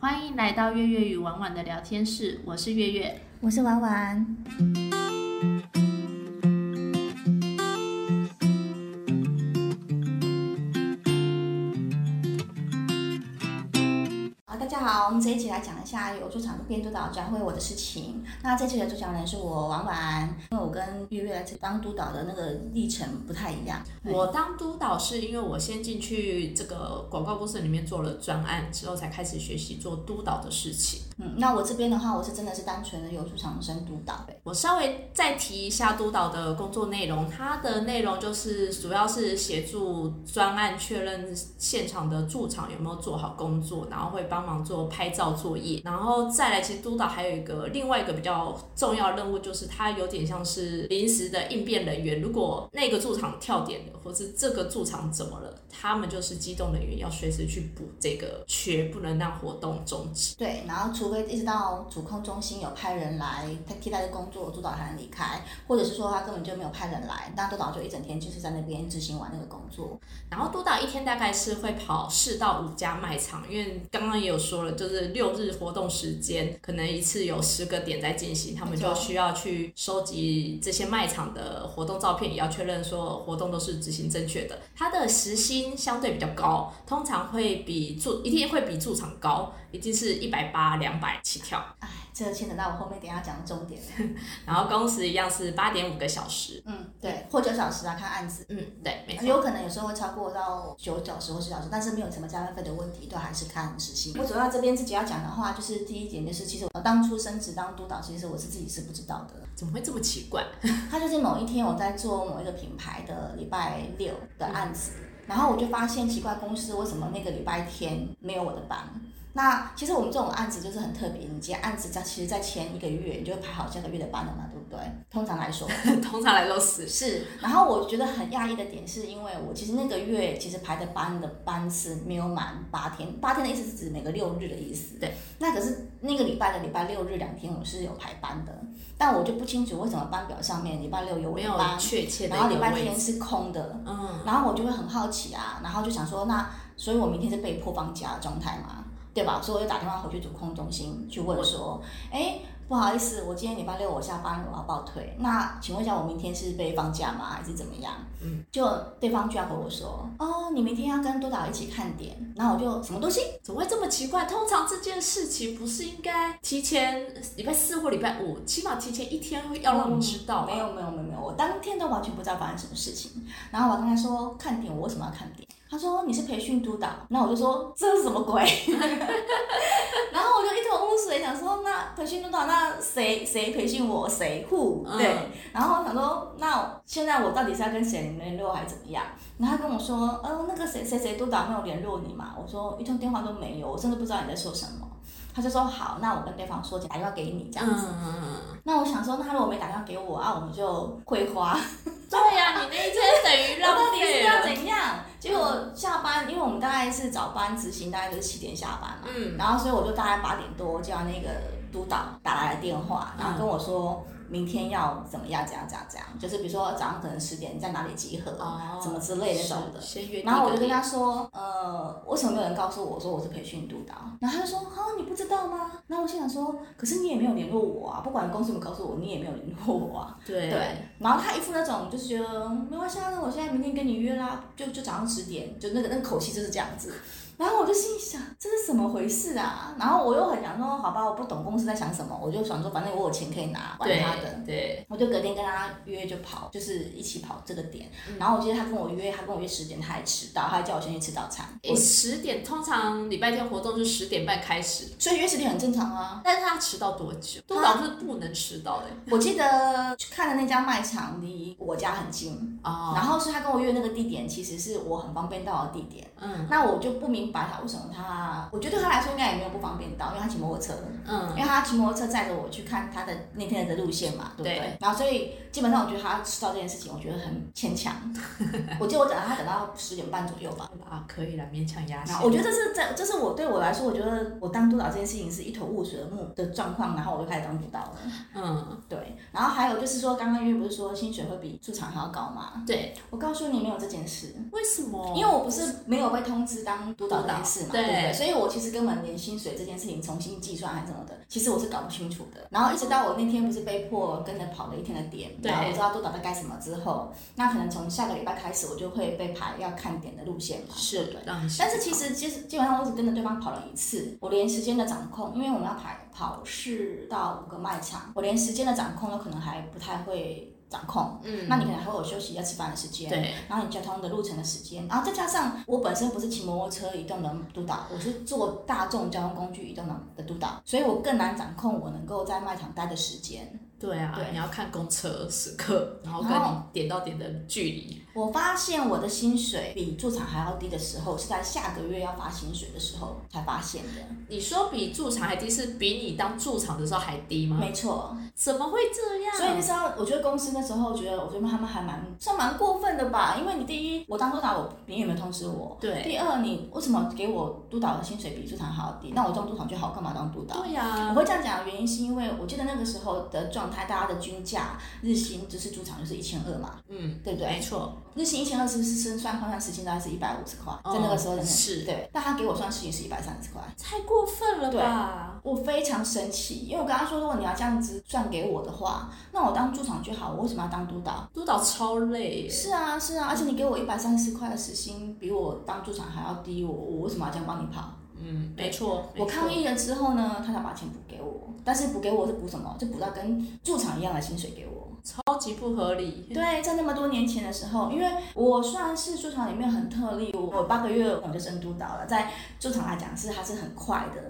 欢迎来到月月与婉婉的聊天室，我是月月。我是婉婉。这一集来讲一下由驻场的编督导教会我的事情。那这期的主讲人是我婉婉，因为我跟月月来当督导的那个历程不太一样。我当督导是因为我先进去这个广告公司里面做了专案，之后才开始学习做督导的事情。嗯，那我这边的话，我是真的是单纯的有驻场生督导。我稍微再提一下督导的工作内容，它的内容就是主要是协助专案确认现场的驻场有没有做好工作，然后会帮忙做拍照作业，然后再来，其实督导还有一个另外一个比较重要任务，就是它有点像是临时的应变人员，如果那个驻场跳点了，或是这个驻场怎么了，他们就是机动人员，要随时去补这个缺，不能让活动终止。对，然后除非一直到主控中心有派人来他替代的工作，督导才能离开，或者是说他根本就没有派人来，那督导就一整天就是在那边执行完那个工作。然后督导一天大概是会跑四到五家卖场，因为刚刚也有说了，就是六日活动时间，可能一次有十个点在进行，他们就需要去收集这些卖场的活动照片，也要确认说活动都是执行正确的。它的时薪相对比较高，通常会比驻一定会比驻场高，一定是一百八两百起跳。哎，这个牵扯到我后面等一下讲的重点。然后工时一样是八点五个小时。嗯，对，或九小时啊，看案子。嗯，对，没错。有可能有时候会超过到九小时或十小时，但是没有什么加班费的问题，都还是看时薪。我主要这边自己要讲的话，就是第一点就是，其实我当初升职当督导，其实我是自己是不知道的。怎么会这么奇怪？他就是某一天我在做某一个品牌的礼拜六的案子，然后我就发现奇怪，公司为什么那个礼拜天没有我的班？那其实我们这种案子就是很特别，你接案子在其实，在前一个月你就会排好下个月的班了嘛，对不对？通常来说，通常来说是是。然后我觉得很讶异的点是因为我其实那个月其实排的班的班次没有满八天，八天的意思是指每个六日的意思。对。那可是那个礼拜的礼拜六日两天我是有排班的，但我就不清楚为什么班表上面礼拜六有没有班，确切的然后礼拜天是空的。嗯。然后我就会很好奇啊，然后就想说，那所以我明天是被迫放假的状态嘛？对吧？所以我就打电话回去主控中心去问说，哎，不好意思，我今天礼拜六我下班我要报退，那请问一下，我明天是被放假吗？还是怎么样？嗯，就对方居然回我说，哦，你明天要跟督导一起看点，然后我就什么东西？怎么会这么奇怪？通常这件事情不是应该提前礼拜四或礼拜五，起码提前一天要让你知道、没有没有没有没有，我当天都完全不知道发生什么事情。然后我跟他说看点，我为什么要看点？他说你是培训督导，那我就说这是什么鬼？然后我就一头雾水，想说那培训督导，那谁谁培训我？谁 who？对。嗯然后我想说，那现在我到底是要跟谁联络还是怎么样？然后他跟我说，呃，那个谁谁谁督导没有联络你嘛？我说一通电话都没有，我真的不知道你在说什么。他就说好，那我跟对方说，打电话给你这样子。嗯，那我想说，那如果没打电话给我啊，我们就会花。对呀、你那一天等于我到底是要。怎样？结果下班，因为我们大概是早班执行，大概就是七点下班嘛。嗯然后所以我就大概八点多叫那个督导打来的电话，然后跟我说明天要怎么样，怎样怎样怎样，就是比如说早上可能十点在哪里集合，哦什么之类的那种的。然后我就跟他，说，呃，为什么没有人告诉我说我是培训督导？然后他就说，啊，你不知道吗？然后我心想说，可是你也没有联络我啊，不管公司有没有告诉我，你也没有联络我啊。对对，然后他一副那种就是觉得嗯没关系啊，那我现在明天跟你约啦，就就早上十点，就那个那个口气就是这样子。然后我就心想，这是怎么回事啊？然后我又很想说，好吧，我不懂公司在想什么，我就想说，反正我有钱可以拿，管他的。对对，我就隔天跟他约就跑，就是一起跑这个点。嗯然后我记得他跟我约，他跟我约十点，他还迟到，他还叫我先去吃早餐。诶，十点通常礼拜天活动是十点半开始，所以约十点很正常啊。但是他迟到多久？多少是不能迟到的。我记得去看的那家卖场离我家很近，哦，然后是他跟我约那个地点，其实是我很方便到的地点。嗯那我就不明白他为什么他，我觉得对他来说应该也没有不方便到，因为他骑摩托车，嗯因嗯，为他骑摩托车载着我去看他的那天的路线嘛，对不对？对然后所以基本上我觉得他知道这件事情，我觉得很牵强。我记得我等到他等到十点半左右吧。啊，可以了，勉强压线。我觉得这是这这是我对我来说，我觉得我当督导这件事情是一头雾水的目的状况，然后我就开始当督导了。嗯，对，然后还有就是说，刚刚因为不是说薪水会比驻场还要高吗？对，我告诉你没有这件事，为什么？因为我不是没有被通知当督导导这件事嘛，对不对？对所以我其实根本连薪水这件事情重新计算还是什么的，其实我是搞不清楚的。然后一直到我那天不是被迫跟着跑了一天的点，对然后我知道督导在干什么之后，那可能从下个礼拜开始，我就会被排要看点的路线嘛，是的？但是其实其实基本上我只跟着对方跑了一次，我连时间的掌控，因为我们要排跑四到五个卖场，我连时间的掌控都可能还不太会掌控。嗯，那你可能还会有休息要吃饭的时间，对，然后你交通的路程的时间，然后再加上我本身不是骑摩托车移动的督导，我是坐大众交通工具移动的的督导，所以我更难掌控我能够在卖场待的时间。对啊，对你要看公车时刻，然后跟你点到点的距离。我发现我的薪水比驻场还要低的时候，是在下个月要发薪水的时候才发现的。你说比驻场还低，是比你当驻场的时候还低吗？没错，怎么会这样？所以那时候我觉得公司那时候觉得，我觉得他们还蛮算蛮过分的吧，因为你第一，我当督导，我你有没有通知我？对第二，你为什么给我督导的薪水比驻场还要低？那我当督导就好，干嘛当督导？对呀、我会这样讲的原因是因为我记得那个时候的状态，大家的均价日薪就是驻场就是一千二嘛，嗯，对不对？没错，日薪一千二是不是是算换算时薪大概是一百五十块？在那个时候的哦是对，但他给我算时薪是一百三十块。太过分了吧？我非常生气，因为我跟他说，如果你要这样子算给我的话，那我当驻场就好，我为什么要当督导？督导超累耶。是啊，是啊，而且你给我一百三十块的时薪，比我当驻场还要低，我我为什么要这样帮你跑？嗯，没错。我抗议了之后呢，他才把钱补给我，但是补给我是补什么？就补到跟驻场一样的薪水给我。超级不合理。对，在那么多年前的时候，因为我算是驻场里面很特例，我八个月我就升督导了，在驻场来讲是还是很快的。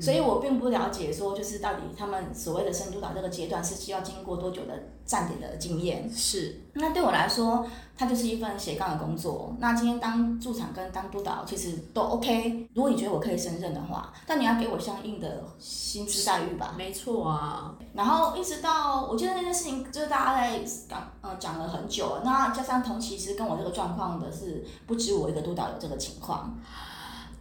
所以我并不了解说，就是到底他们所谓的升督导这个阶段是需要经过多久的站点的经验。是，那对我来说，它就是一份斜杠的工作。那今天当驻场跟当督导其实都 OK。如果你觉得我可以胜任的话，但你要给我相应的薪资待遇吧。没错啊。然后一直到我记得那件事情，就是大家在讲呃讲了很久了。那加上同期其实跟我这个状况的是不止我一个督导有这个情况，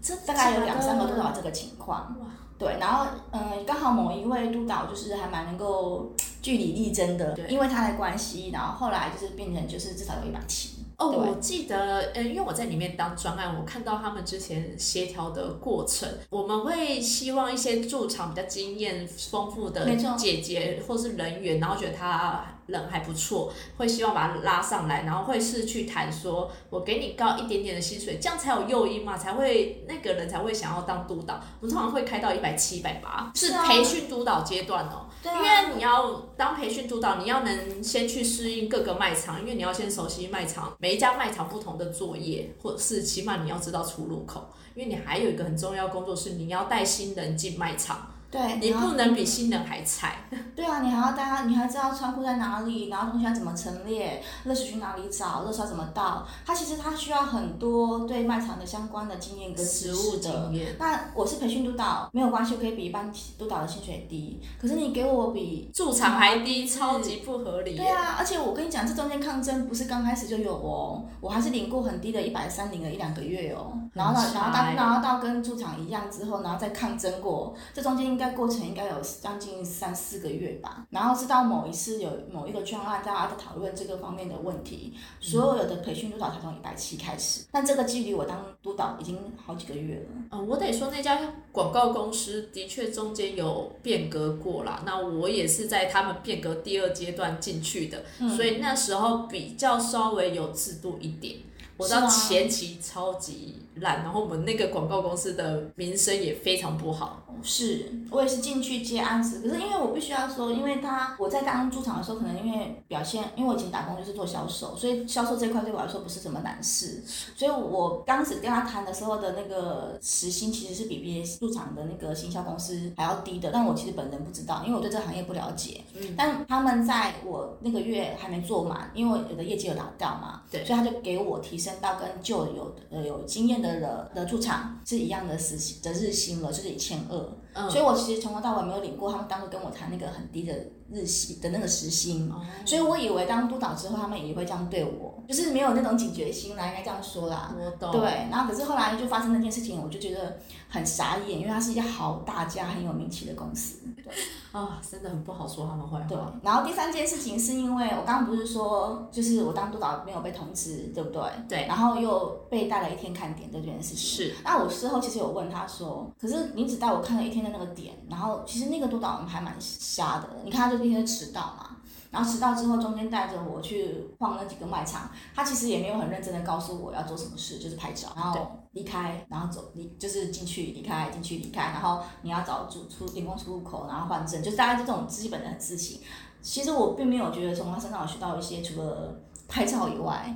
这大概有两三个督导这个情况。哇，对，然后嗯，刚好某一位督导就是还蛮能够据理力争的对，因为他的关系，然后后来就是变成就是至少有一百七。哦，我记得，呃，因为我在里面当专案，我看到他们之前协调的过程，我们会希望一些驻场比较经验丰富的姐姐或是人员，然后觉得他人还不错，会希望把他拉上来，然后会是去谈说，我给你高一点点的薪水，这样才有诱因嘛，才会那个人才会想要当督导。我们通常会开到一百七、一百八，是培训督导阶段哦。对啊因为你要当培训督导，你要能先去适应各个卖场，因为你要先熟悉卖场每一家卖场不同的作业，或者是起码你要知道出入口。因为你还有一个很重要的工作是你要带新人进卖场，对，你不能比新人还菜。对啊，你还要带他，你还知道仓库在哪里，然后东西要怎么陈列，热水去哪里找，热水要怎么倒。他其实他需要很多对卖场的相关的经验跟知实务。经验，那我是培训督导，没有关系，我可以比一般督导的薪水低。可是你给我比驻场还低，超级不合理。对啊，而且我跟你讲，这中间抗争不是刚开始就有哦，我还是领过很低的一百三，领了一两个月哦。然后到然后到然后到跟驻场一样之后，然后再抗争过，这中间应该过程应该有将近三四个月吧。然后直到某一次有某一个专案，大家在讨论这个方面的问题，所有的培训督导才从一百七开始，但这个距离我当督导已经好几个月了。嗯，我得说那家广告公司的确中间有变革过啦。那我也是在他们变革第二阶段进去的，所以那时候比较稍微有制度一点。我知道前期超级烂，然后我们那个广告公司的名声也非常不好。是我也是进去接案子，可是因为我必须要说，因为他我在当驻场的时候，可能因为表现，因为我以前打工就是做销售，所以销售这块对我来说不是什么难事，所以我当时跟他谈的时候的那个时薪其实是比别驻场的那个行销公司还要低的，但我其实本人不知道，因为我对这个行业不了解。嗯，但他们在我那个月还没做满，因为我的业绩有达到嘛，对所以他就给我提升到跟旧有呃有经验的人的驻场是一样的时薪的日薪了，就是一千二。嗯所以我其实从头到尾没有领过他们当初跟我谈那个很低的日薪的那个时薪，哦所以我以为当督导之后，他们也会这样对我，就是没有那种警觉心啦，应该这样说啦。我懂。对，然后可是后来就发生那件事情，我就觉得很傻眼，因为它是一家好大家很有名气的公司。对啊，真的很不好说他们坏对。，然后第三件事情是因为我刚刚不是说，就是我当督导没有被通知，对不对？对，然后又被带了一天看点这件事情。是那我事后其实有问他说，可是你只带我看了一天的那个点，然后其实那个督导还蛮瞎的，你看他就那天迟到嘛，然后迟到之后中间带着我去逛那几个卖场，他其实也没有很认真的告诉我要做什么事，就是拍照，然后离开，然后走离就是进去离开进去离开，然后你要找主出员工出入口，然后换证，就是大概就这种基本的事情。其实我并没有觉得从他身上有学到一些除了拍照以外，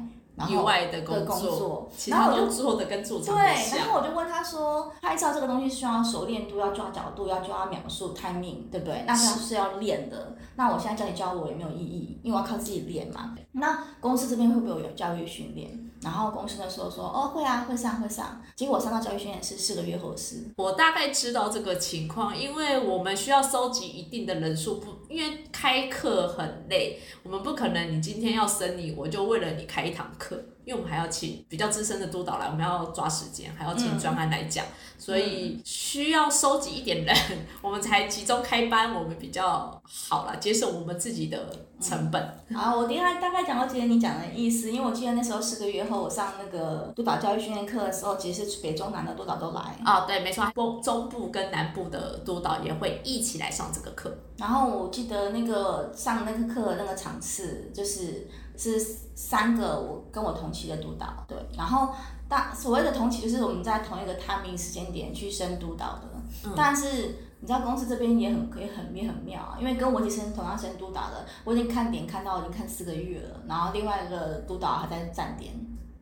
以外的的工工作其然后我就他都做的跟做场对，然。后我就问他说，拍照这个东西需要熟练度，要抓角度，要抓描述 timing，对不对？那他是要练的。那我现在叫你教我也没有意义，因为我要靠自己练嘛。那公司这边会不会有教育训练？然后公司的时候说，哦，会啊，会上会上。结果上到教育训练是四个月后的事。我大概知道这个情况，因为我们需要收集一定的人数，不，因为开课很累，我们不可能你今天要生你，我就为了你开一堂课，因为我们还要请比较资深的督导来，我们要抓时间，还要请专案来讲，所以需要收集一点人，我们才集中开班，我们比较好啦，节省我们自己的成本。好，我大概大概讲到今天你讲的意思，因为我记得那时候四个月后我上那个督导教育训练课的时候，其实是北中南的督导都来。啊、对，没错，中中部跟南部的督导也会一起来上这个课。然后我记得那个上那个课的那个场次，就是是三个我跟我同期的督导，对，然后大所谓的同期就是我们在同一个 timing 时间点去升督导的，但是你知道公司这边也很也很也很妙啊，因为跟我一起升同样升督导的，我已经看点看到已经看四个月了，然后另外一个督导还在站点，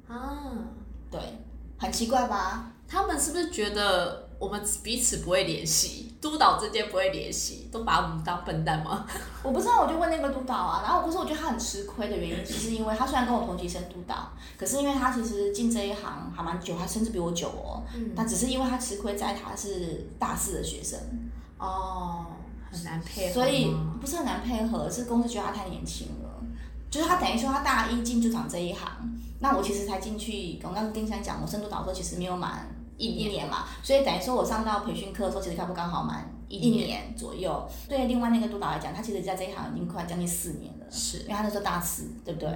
啊，对，很奇怪吧？他们是不是觉得我们彼此不会联系，督导之间不会联系，都把我们当笨蛋吗？我不知道，我就问那个督导啊，然后可是我觉得他很吃亏的原因，就是因为他虽然跟我同级升督导，可是因为他其实进这一行还蛮久，他甚至比我久哦。嗯，但只是因为他吃亏在他是大四的学生，哦，很难配合，所以不是很难配合，是公司觉得他太年轻了。就是他等于说他大一进驻场这一行，那我其实才进去，我刚刚跟你讲，我升督导的时候其实没有满一年一年嘛，所以等于说我上到培训课的时候，其实差不刚好满一年左右。对另外那个督导来讲，他其实在这一行已经快将近四年了。是因为他那时候大四，对不对？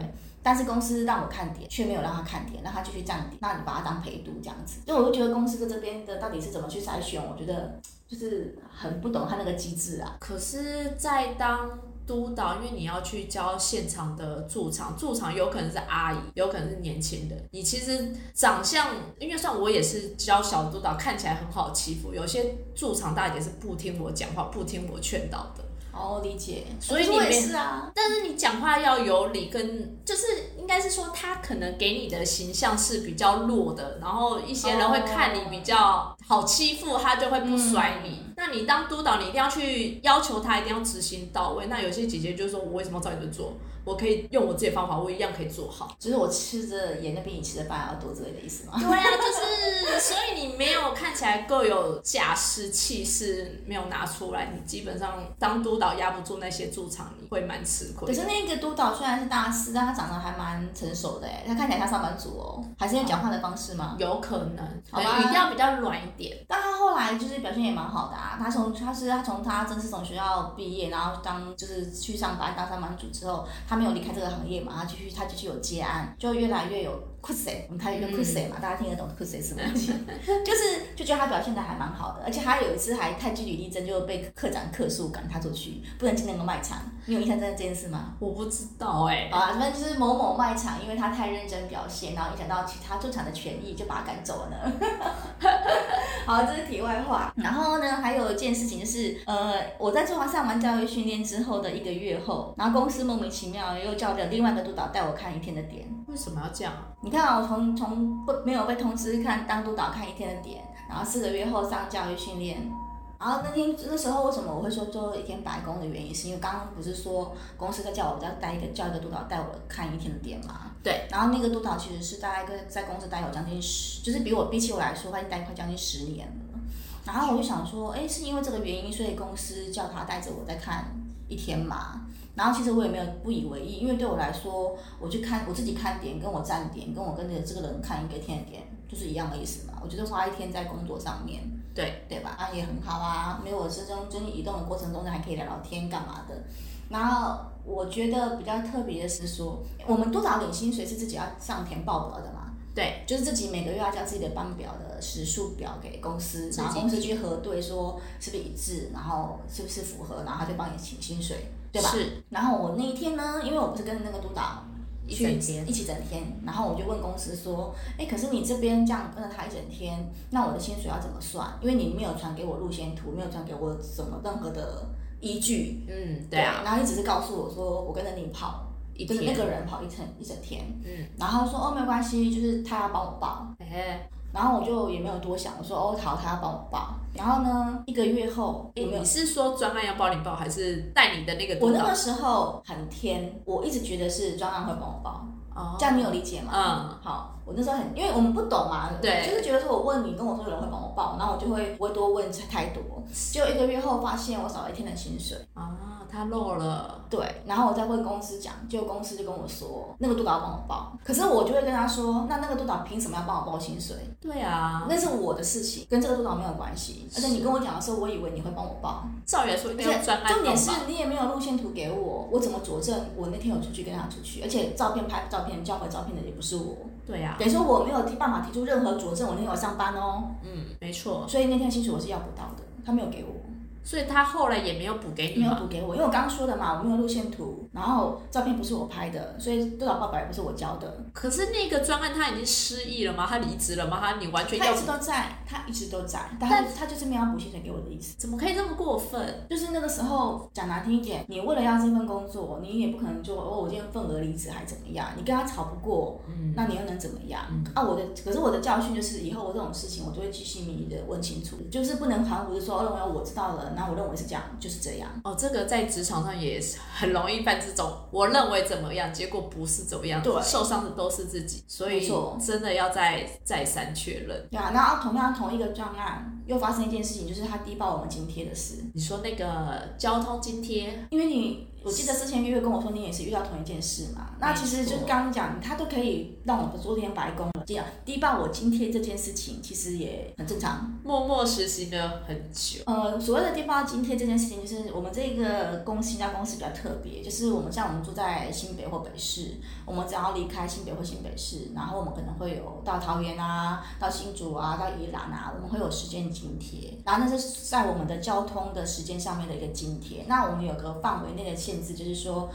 但是公司让我看点，却没有让他看点，让他继续站点，那你把他当陪读这样子。所以我就觉得公司在这边的到底是怎么去筛选，我觉得就是很不懂他那个机制啊。可是，在当督导，因为你要去教现场的驻场，驻场有可能是阿姨，有可能是年轻人。你其实长相，因为像我也是教小督导，看起来很好欺负。有些驻场大姐是不听我讲话，不听我劝导的。哦，理解。所以你是啊。但是你讲话要有理跟，就是应该是说他可能给你的形象是比较弱的，然后一些人会看你比较好欺负，他就会不甩你。那你当督导，你一定要去要求他一定要执行到位。那有些姐姐就说，我为什么要照你的做？我可以用我自己的方法，我一样可以做好。就是我吃着盐的比你吃的饭还要多之类的意思吗？对啊，就是所以你没有看起来够有架势气势，没有拿出来，你基本上当督导压不住那些驻场，你会蛮吃亏可。是那个督导虽然是大四，但他长得还蛮成熟的哎，他看起来像上班族哦，还是因为讲话的方式吗？有可能，好吧语调比较软一点。但他后来就是表现也蛮好的啊。他从他是他从他正式从学校毕业，然后当就是去上班当上班族之后，他没有离开这个行业嘛，他继续他继续有接案，就越来越有 s 我们台语叫 s 嘛，大家听得懂是什么东西？就是就觉得他表现的还蛮好的，而且他有一次还太据理力争，就被课长客诉赶他出去，不能进那个卖场。你有印象这这件事吗？我不知道哎、好啊，反正就是某某卖场，因为他太认真表现，然后影响到其他驻场的权益，就把他赶走了呢。好，这是题外话。然后呢，还有一件事情就是，呃，我在做完上完教育训练之后的一个月后，然后公司莫名其妙又叫了另外一个督导带我看一天的点。为什么要这样啊？你看啊，我从从不没有被通知看当督导看一天的点，然后四个月后上教育训练。然后那天那时候为什么我会说做一天白工的原因，是因为刚刚不是说公司在叫我要带一个叫一个督导带我看一天的点嘛？对。然后那个督导其实是大概跟在公司待有将近十，就是比我比起我来说，他已经待快将近十年了。然后我就想说，哎，是因为这个原因，所以公司叫他带着我在看一天嘛。然后其实我也没有不以为意，因为对我来说，我去看我自己看点，跟我站点，跟我跟着这个人看一个天的点，就是一样的意思嘛。我觉得花一天在工作上面，对对吧？啊，也很好啊，没有我之中跟你移动的过程中，还可以聊聊天干嘛的。然后我觉得比较特别的是说，我们多少领薪水是自己要上填报表的嘛？对，就是自己每个月要交自己的班表的时数表给公司，然后公司去核对说是不是一致，然后是不是符合，然后他就帮你请薪水，对吧？是。然后我那一天呢，因为我不是跟着那个督导一去整天。一起整天，然后我就问公司说，哎，可是你这边这样跟着他一整天，那我的薪水要怎么算？因为你没有传给我路线图，没有传给我什么任何的依据，嗯，对啊，然后你只是告诉我说我跟着你跑。一就是那，个人跑一整一整天，嗯，然后说哦没有关系，就是他要帮我报，哎，然后我就也没有多想，我说哦好，他要帮我报。然后呢，一个月后你？是说专案要帮你报，还是带你的那个我那个？时候很天，我一直觉得是专案会帮我报，哦这样你有理解吗？嗯，好，我那时候很，因为我们不懂嘛，对就是觉得说我问你，跟我说有人会帮我报，然后我就会不会多问太多，结果一个月后发现我少了一天的薪水，啊，他漏了，对，然后我再问公司讲，结果公司就跟我说那个督导要帮我报，可是我就会跟他说，那那个督导凭什么要帮我报薪水？对啊，那是我的事情，跟这个督导没有关系。而且你跟我讲的时候，我以为你会帮我报，照理来说应而且重点是？你也没有路线图给我，我怎么佐证我那天有出去跟他出去？而且照片拍照片交回照片的也不是我，对啊，等于说我没有提办法提出任何佐证我那天有上班哦，嗯，没错，所以那天薪水我是要不到的，他没有给我。所以他后来也没有补给你嘛？没有补给我，因为我刚刚说的嘛，我没有路线图，然后照片不是我拍的，所以督导报表也不是我交的。可是那个专案他已经失忆了吗？他离职了吗？他你完全他一直都在，他一直都在，但他他就是没有要补薪水给我的意思。怎么可以这么过分？就是那个时候讲难听一点，你为了要这份工作，你也不可能就哦，我今天份额离职还怎么样？你跟他吵不过，嗯，那你又能怎么样？啊，我的可是我的教训就是，以后我这种事情我都会细心的问清楚，就是不能含糊的说，哦，我知道了，那我认为是这样，就是这样。哦，这个在职场上也是很容易犯这种，我认为怎么样，结果不是怎么样，对受伤的都是自己，所以真的要再再三确认。对啊，然后同样同一个专案又发生一件事情，就是他低报我们津贴的事。你说那个交通津贴，因为你，我记得之前月月跟我说你也是遇到同一件事嘛。那其实就是刚刚讲，他都可以让我昨天白宫了，这样低报我津贴这件事情，其实也很正常。默默实行了很久，呃，所谓的低报津贴这件事情，就是我们这个公司，一家公司比较特别，就是我们像我们住在新北或北市，我们只要离开新北或新北市，然后我们可能会有到桃园啊、到新竹啊、到宜兰啊，我们会有时间津贴，然后那是在我们的交通的时间上面的一个津贴。那我们有个范围内的限制，就是说。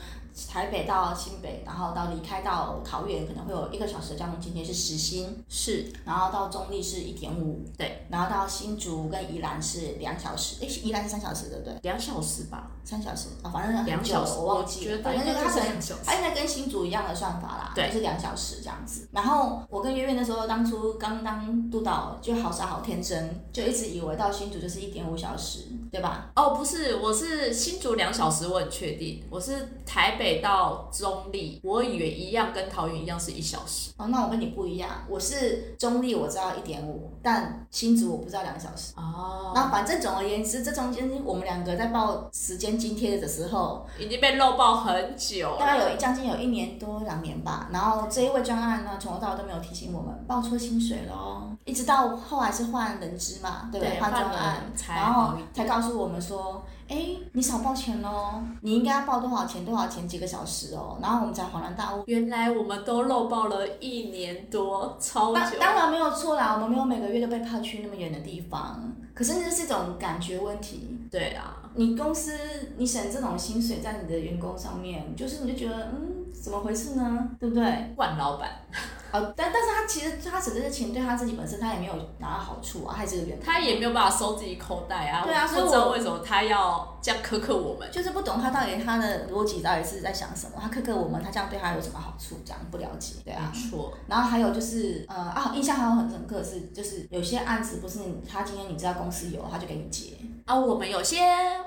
台北到新北，然后到离开到桃园，可能会有一个小时的交通津贴是时薪，是然后到中立是一点五，对，然后到新竹跟宜兰是两小时，诶，宜兰是三小时对不对？两小时吧，三小时啊、反正很久小时我忘记了，反正就是它可能应该是两小时它应该跟新竹一样的算法啦，对就是两小时这样子。然后我跟月月那时候当初刚当督导，就好傻好天真，就一直以为到新竹就是一点五小时，对吧？哦，不是，我是新竹两小时，我很确定。我是台北到中立，我以为一样，跟桃园一样是一小时。哦，那我跟你不一样，我是中立我知道一点五，但新竹我不知道两小时。哦，那反正总而言之，这中间我们两个在报时间津贴的时候，已经被漏报很久大概。有将近有一年多两年吧。然后这一位专案呢，从头到尾都没有提醒我们报错薪水了哦，一直到后来是换人资嘛，对不对？换专案，才然后才告诉我们说，哎，你少报钱喽，你应该要报多少钱多少钱几个小时哦。然后我们才恍然大悟。原来我们都漏报了一年多，超久。当当然没有错啦，我们没有每个月都被派去那么远的地方，可是那是一种感觉问题。对啊，你公司你省这种薪水在你的员工上面，就是你就觉得嗯，怎么回事呢？对不对？惯老板，哦，但但是他其实他省这些钱对他自己本身他也没有拿到好处啊，他也是个员工，他也没有办法收自己口袋啊。对啊所以我不知道为什么他要这样苛刻我们。就是不懂他到底他的逻辑到底是在想什么，他苛刻我们，他这样对他有什么好处？这样不了解，对啊没。错，然后还有就是，呃啊，印象还有很深刻的是，就是有些案子不是他今天你知道公司有，他就给你结，啊，我们有些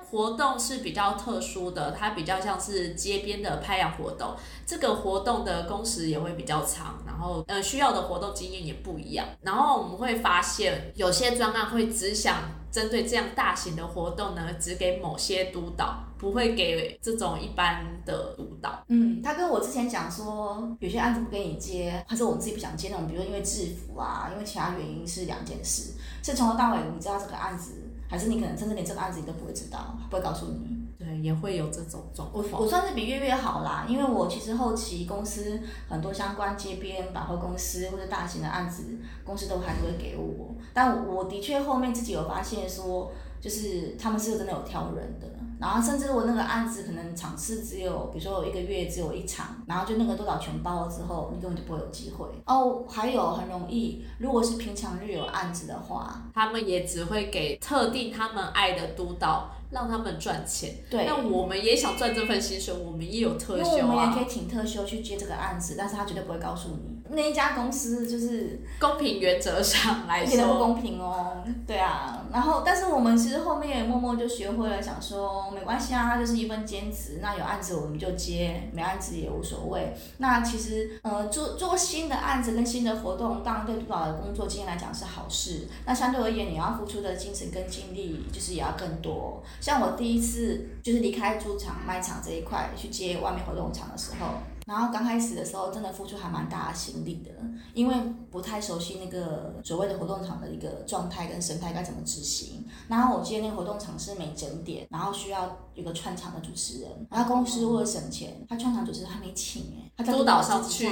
活动是比较特殊的，它比较像是街边的拍洋活动，这个活动的工时也会比较长，然后呃需要的活动经验也不一样。然后我们会发现，有些专案会只想针对这样大型的活动呢，只给某些督导，不会给这种一般的督导。嗯，他跟我之前讲说，有些案子不给你接，或者我们自己不想接那种，比如说因为制服啊，因为其他原因是两件事。是从头到尾你知道这个案子，还是你可能甚至连这个案子你都不会知道，不会告诉你。对，也会有这种状我况。我算是比月月好啦，因为我其实后期公司很多相关街边百货公司或者大型的案子，公司都还是会给我。但我的确后面自己有发现说，就是他们是真的有挑人的。然后甚至我那个案子可能场次只有，比如说我一个月只有一场，然后就那个多少全包了之后，你根本就不会有机会。哦，还有很容易，如果是平常日有案子的话，他们也只会给特定他们爱的督导，让他们赚钱。对那我们也想赚这份薪水，我们也有特休因为我们也可啊。以请特休去接这个案子，但是他绝对不会告诉你。那一家公司就是公平原则上来一点都不，公平哦。对啊，然后但是我们其实后面也默默就学会了，想说没关系啊，它就是一份兼职，那有案子我们就接，没案子也无所谓。那其实呃做做新的案子跟新的活动，当然对督导的工作经验来讲是好事。那相对而言，你要付出的精神跟精力就是也要更多。像我第一次就是离开猪场卖场这一块去接外面活动场的时候。然后刚开始的时候，真的付出还蛮大的心力的，因为不太熟悉那个所谓的活动场的一个状态跟生态该怎么执行。然后我记得那个活动场是每整点，然后需要有个串场的主持人，然后公司为了省钱，他串场主持人还没请哎，他在督导上去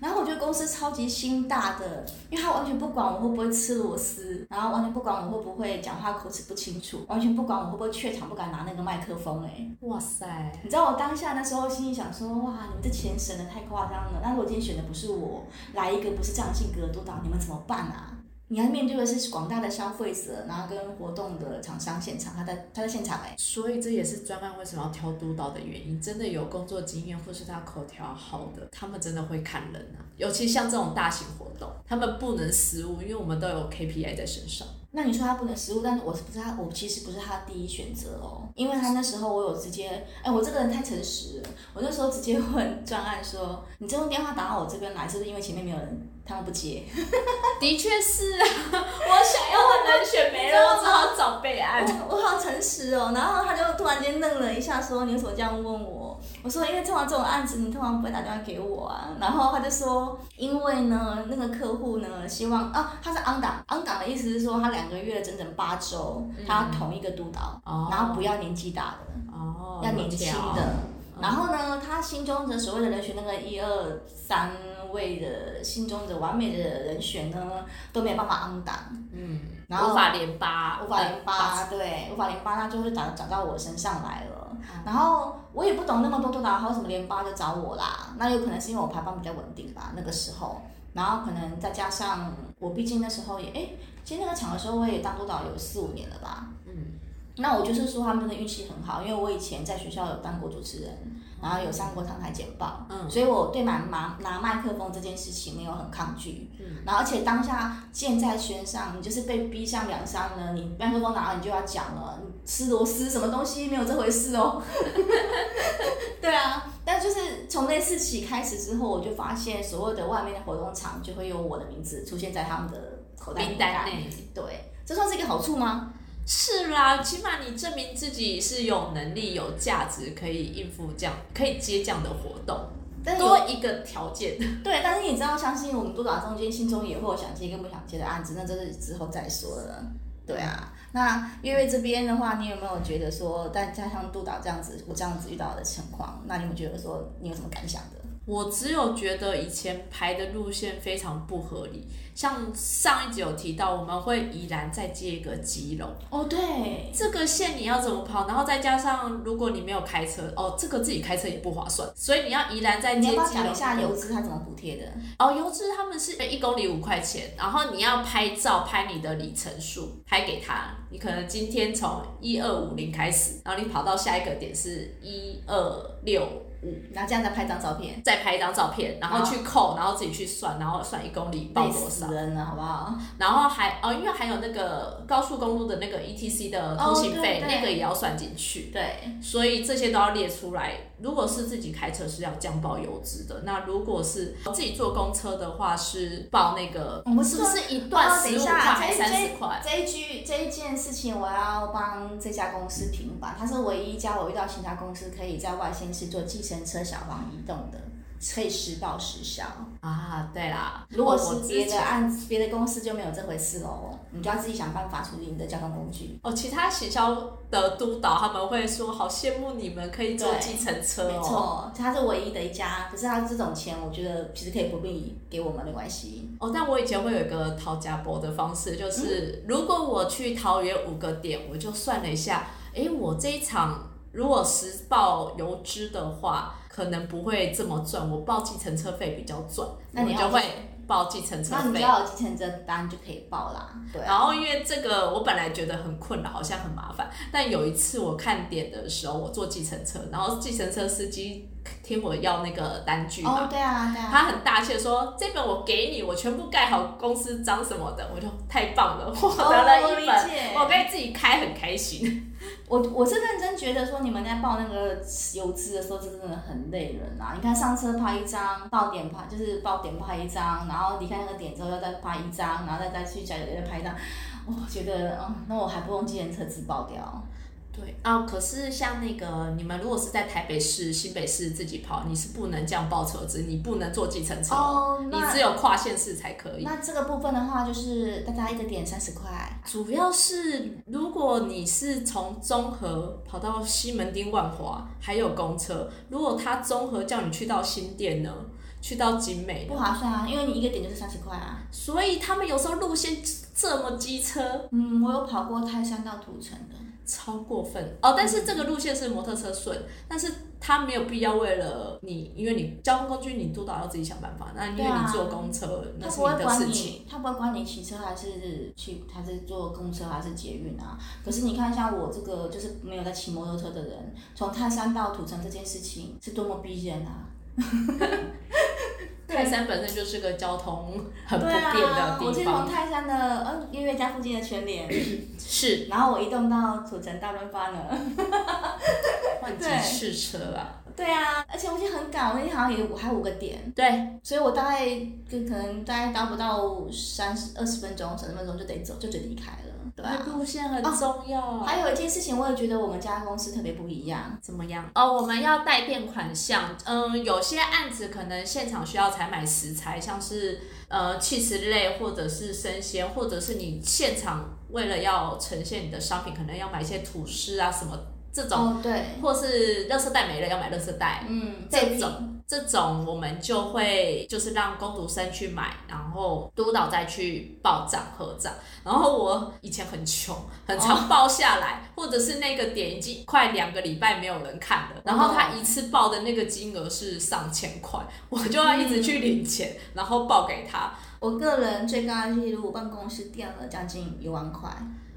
然后我觉得公司超级心大的，因为他完全不管我会不会吃螺丝，然后完全不管我会不会讲话口齿不清楚，完全不管我会不会怯场不敢拿那个麦克风哎。哇塞，你知道我当下那时候心里想说，哇，你们这钱省的太夸张了。但是我今天选的不是我，来一个不是这样性格的督导，你们怎么办啊？你要面对的是广大的消费者，然后跟活动的厂商现场，他在他在现场哎、所以这也是专案为什么要挑督导的原因。真的有工作经验或是他口条好的，他们真的会看人啊。尤其像这种大型活动，他们不能失误，因为我们都有 KPI 在身上。那你说他不能失误，但是我是不是他？我其实不是他第一选择哦，因为他那时候我有直接，哎，我这个人太诚实了，我那时候直接问专案说，你这通电话打到我这边来，是不是因为前面没有人，他们不接？的确是啊，我想要的人选没了，我只好找备案。我我好诚实哦，然后他就突然间愣了一下，说：“你为什么这样问我？”我说：“因为通常这种案子，你通常不会打电话给我啊。”然后他就说：“因为呢，那个客户呢，希望啊，他是 on 档，on 档的意思是说，他两个月整整八周，他要同一个督导，哦然后不要年纪大的，哦，要年轻的。然后呢，他心中的所谓的人选那个一二三位的心中的完美的人选呢，都没有办法 on 档。嗯，然后无法连八，无法连八，对，无法连八，那就是找找到我身上来了。嗯然后我也不懂那么多督导，还有什么连八就找我啦。那有可能是因为我排班比较稳定吧，那个时候。然后可能再加上我，毕竟那时候也，哎，其实那个场的时候我也当督导有四五年了吧。嗯，那我就是说他们的运气很好，因为我以前在学校有当过主持人，然后有上过台台简报，嗯所以我对拿拿拿麦克风这件事情没有很抗拒。嗯然后而且当下箭在弦上，你就是被逼上梁山了，你麦克风拿了你就要讲了，你吃螺丝什么东西没有这回事哦。对啊，但就是从那次起开始之后，我就发现所有的外面的活动场就会有我的名字出现在他们的口袋名单内。对，这算是一个好处吗？是啦，起码你证明自己是有能力、有价值，可以应付这样、可以接这样的活动，但是多一个条件。对，但是你知道，相信我们督导中间心中也会有想接跟不想接的案子，那这是之后再说了。对啊，那月月这边的话，你有没有觉得说，但加上督导这样子，我这样子遇到的情况，那你有没有觉得说，你有什么感想的？我只有觉得以前排的路线非常不合理，像上一集有提到，我们会宜兰再接一个基隆，哦，对，这个线你要怎么跑？然后再加上如果你没有开车，哦，这个自己开车也不划算，所以你要宜兰再接基隆。你要讲一下油资它怎么补贴的？哦，油资他们是一公里五块钱，然后你要拍照拍你的里程数，拍给他。你可能今天从一二五零开始，然后你跑到下一个点是一二六五，然后这样再拍张照片，再拍一张照片，然后去扣，然后自己去算，然后算一公里报累多少死。人了，好不好？然后还哦，因为还有那个高速公路的那个 ETC 的通行费，哦对对那个也要算进去，对，所以这些都要列出来。如果是自己开车是要降报油资的，那如果是自己坐公车的话是报那个，我们是不是一段十五块还是这三十块？这一句这一件事情，我要帮这家公司平反，它是唯一一家我遇到其他公司可以在外县市做计程车小黄移动的，可以实报实销。啊，对啦，如果我是别的案子，别的公司就没有这回事喽，你就要自己想办法处理你的交通工具。哦，其他行销的督导他们会说，好羡慕你们可以坐对计程车没哦。错，它是唯一的一家，可是他这种钱，我觉得其实可以不必给我们没关系。哦，但我以前会有一个讨价博的方式，就是、如果我去桃园五个点，我就算了一下，哎，我这一场如果实报油资的话，可能不会这么赚，我报计程车费比较赚，那你就会报计程车费。那你要有计程车单就可以报啦，对啊。然后因为这个，我本来觉得很困扰，好像很麻烦。但有一次我看点的时候，我坐计程车，然后计程车司机听我要那个单据嘛，哦，对啊，对啊。他很大气的说：“这本我给你，我全部盖好公司章什么的，我就太棒了，我得了一本，我可以自己开，很开心。我我是认真觉得说，你们在报那个油资的时候，真的很累人啊！你看上车拍一张，到点拍就是报点拍一张，然后离开那个点之后要再拍一张，然后再再去加油再拍一张，我觉得，嗯，那我还不用计程车自报掉。对啊，可是像那个你们如果是在台北市、新北市自己跑，你是不能这样报车子，你不能坐计程车，哦你只有跨县市才可以。那这个部分的话，就是大家一个点三十块，主要是如果你是从中和跑到西门町万华，还有公车，如果他中和叫你去到新店呢，去到景美不划算啊，因为你一个点就是三十块啊。所以他们有时候路线这么机车，嗯，我有跑过泰山到土城的。超过分哦。但是这个路线是摩托车顺，但是他没有必要为了你，因为你交通工具你督导要自己想办法。那因为你坐公车，那他是你的不会管事情。你，他不会管你骑车还是去还是坐公车还是捷运啊。可是你看，一下我这个就是没有在骑摩托车的人，从泰山到土城这件事情是多么逼人啊！泰山本身就是个交通很不便的啊，我地是从，泰山的呃音乐家附近的全联，是然后我移动到土城大润发呢。换几对次车啊？对啊，而且我已经很赶，我那天好像也五还有五个点，对，所以我大概就可能大概到不到三十二十分钟、三十分钟就得走，就得离开了。对啊。路线很重要。还有一件事情，我也觉得我们家公司特别不一样。怎么样？哦，我们要带变款项。嗯，有些案子可能现场需要采买食材，像是呃气食类，或者是生鲜，或者是你现场为了要呈现你的商品，可能要买一些吐司啊什么这种，哦，对，或是垃圾袋没了要买垃圾袋。嗯，这种这种我们就会就是让工读生去买，然后督导再去报账核账。然后我以前很穷，很常报下来，或者是那个点已经快两个礼拜没有人看了，然后他一次报的那个金额是上千块，我就要一直去领钱，然后报给他，我个人最高的记录，办公室垫了将近一万块，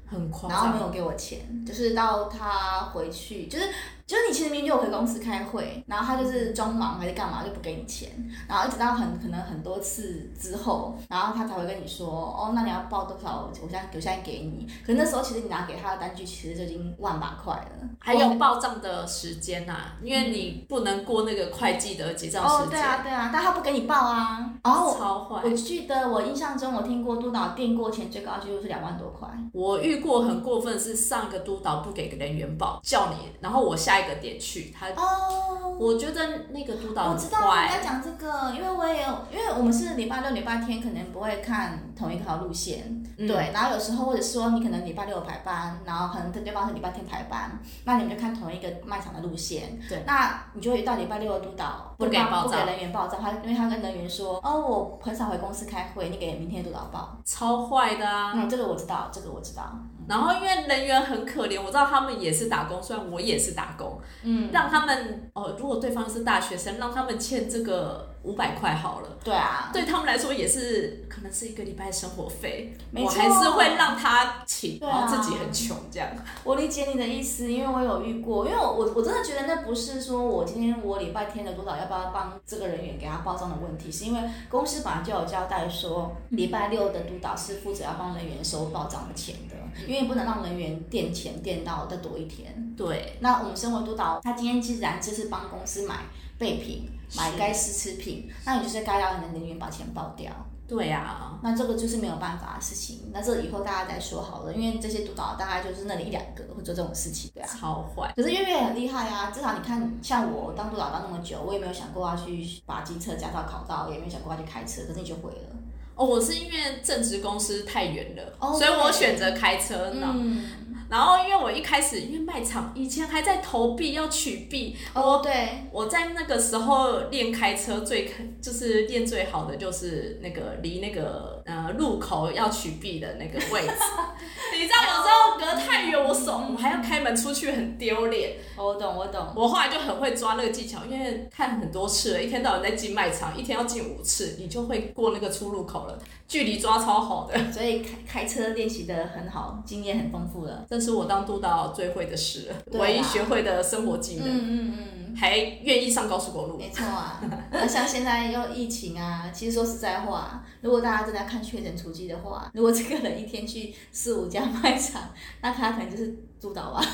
很夸张。然后没有给我钱，就是到他回去，就是就是你其实明明就有回公司开会，然后他就是装忙还是干嘛就不给你钱，然后一直到很可能很多次之后，然后他才会跟你说，哦，那你要报多少，我现在我现在给你。可那时候其实你拿给他的单据其实就已经万把块了，还有报账的时间呐、因为你不能过那个会计的结账哦，时间，对啊对啊，但他不给你报啊，然后超坏。我记得我印象中，我听过督导垫过钱最高记录是两万多块。我遇过很过分，是上一个督导不给人员报，叫你，然后我下一个点去，他，哦，我觉得那个督导很我知道你在坏，讲这个，因为我也有，因为我们是礼拜六、礼拜天可能不会看同一条路线，嗯对，然后有时候或者说你可能礼拜六有排班，然后可能对方是礼拜天排班，那你们就看同一个卖场的路线，对，那你就会遇到礼拜六的督导不给报不给人员报账，他因为他跟人员说，哦，我很少回公司开会，你给明天督导报，超坏的啊。嗯，这个我知道，这个我知道，然后因为人员很可怜，我知道他们也是打工，虽然我也是打工，嗯，让他们哦，如果对方是大学生，让他们欠这个五百块好了，对啊，对他们来说也是可能是一个礼拜生活费，我还是会让他请，对啊。然后自己很穷这样。我理解你的意思，因为我有遇过，因为我我我真的觉得那不是说我今天我礼拜天的督导要不要帮这个人员给他报账的问题，是因为公司本来就有交代说，礼拜六的督导是负责要帮人员收报账的钱的，因为不能让人员垫钱垫到再多一天。对，那我们身为督导，他今天既然就是帮公司买备品，买该奢侈品，那你就是该要你的人员把钱报掉。对啊，那这个就是没有办法的事情，那这以后大家再说好了，因为这些督导大概就是那里一两个会做这种事情，对啊。超坏。可是月月很厉害啊，至少你看，像我当督导当那么久，我也没有想过要去把机车驾照考到，也没有想过要去开车，可是你就会了。哦，我是因为正职公司太远了，哦所以我选择开车呢。嗯，然后因为我一开始因为卖场以前还在投币要取币，哦对，我在那个时候练开车最就是练最好的就是那个离那个呃路口要取币的那个位置。你知道有时候隔太远，我手我还要开门出去，很丢脸。哦我懂我懂。我后来就很会抓那个技巧，因为看很多次了，一天到晚在进卖场，一天要进五次，你就会过那个出入口了，距离抓超好的。所以开开车练习的很好，经验很丰富了。这是我当督导最会的事了，唯一学会的生活技能，嗯嗯嗯，还愿意上高速公路。没错啊。那像现在又疫情啊，其实说实在话，如果大家正在看确诊足迹的话，如果这个人一天去四五家卖场，那他可能就是督导啊。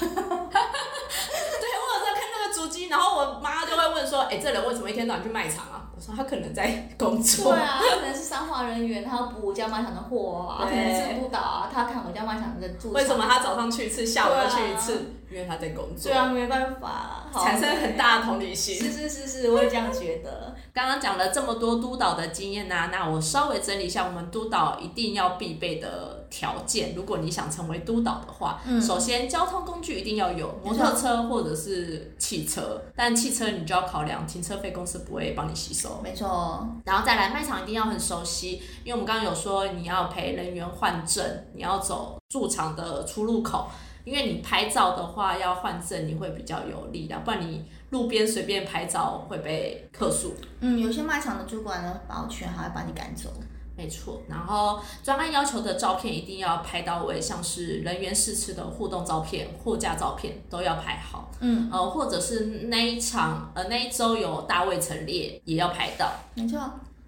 对，我有时候看那个足迹，然后我妈就会问说：“哎、这人为什么一天到晚去卖场啊？”我说：“他可能在工作。对啊，他可能是商化人员，他要补我家卖场的货啊，可对能是督导啊，他要看我家卖场的驻场。为什么他早上去一次，下午要去一对次？因为他在工作，对啊，没办法，产生很大的同理心。是是是是，我也这样觉得。刚刚讲了这么多督导的经验呐、那我稍微整理一下我们督导一定要必备的条件。如果你想成为督导的话，嗯首先交通工具一定要有摩托车或者是汽车，但汽车你就要考量停车费公司不会帮你吸收。没错，然后再来卖场一定要很熟悉，因为我们刚刚有说你要陪人员换证，你要走驻场的出入口，因为你拍照的话要换证，你会比较有力的，不然你路边随便拍照会被客诉。嗯，有些卖场的主管呢，保全还会把你赶走。没错，然后专案要求的照片一定要拍到位，像是人员试吃的互动照片、货架照片都要拍好。嗯，呃，或者是那一场呃那一周有大位陈列也要拍到。没错，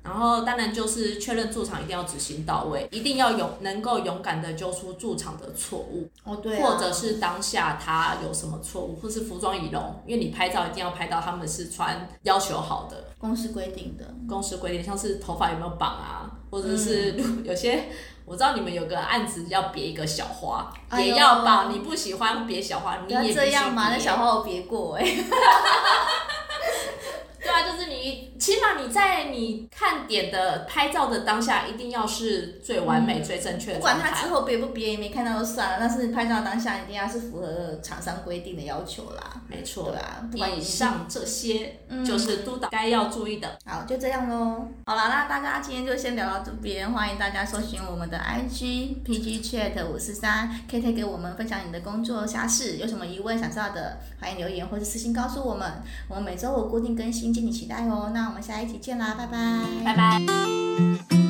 然后当然就是确认驻场一定要执行到位，一定要勇能够勇敢的揪出驻场的错误，哦对、啊，或者是当下他有什么错误，或是服装仪容，因为你拍照一定要拍到他们是穿要求好的。公司规定的。公司规定，像是头发有没有绑啊，或者是嗯 有些我知道你们有个案子要别一个小花，哎也要把。你不喜欢别小花，你也这样嘛，那小花我别过哎、对啊，就是你起码你在你看点的拍照的当下，一定要是最完美、嗯最正确的不管状态。他之后别不别也，没看到就算了，但是拍照当下一定要是符合厂商规定的要求啦。没错对，啊，不管以上这些嗯就是督导该要注意的。好，就这样喽。好了，那大家今天就先聊到这边，欢迎大家搜寻我们的 IG PG Chat 五四三，可以给我们分享你的工作家事，有什么疑问想知道的，欢迎留言或是私信告诉我们。我们每周五固定更新，敬请期待哦。那我们下一期见啦，拜拜，拜拜。